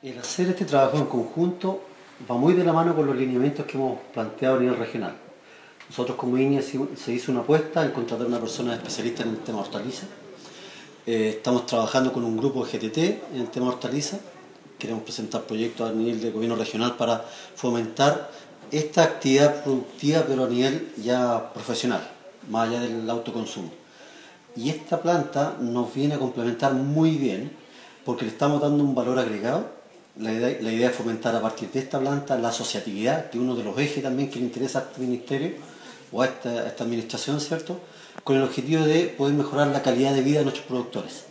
El hacer este trabajo en conjunto va muy de la mano con los lineamientos que hemos planteado a nivel regional. Nosotros como INEA se hizo una apuesta en contratar a una persona especialista en el tema hortaliza. Eh, estamos trabajando con un grupo de GTT en el tema hortaliza. Queremos presentar proyectos a nivel de gobierno regional para fomentar esta actividad productiva, pero a nivel ya profesional, más allá del autoconsumo. Y esta planta nos viene a complementar muy bien porque le estamos dando un valor agregado. La idea, es fomentar a partir de esta planta la asociatividad, que es uno de los ejes también que le interesa a este ministerio o a esta, a esta administración, ¿cierto? Con el objetivo de poder mejorar la calidad de vida de nuestros productores.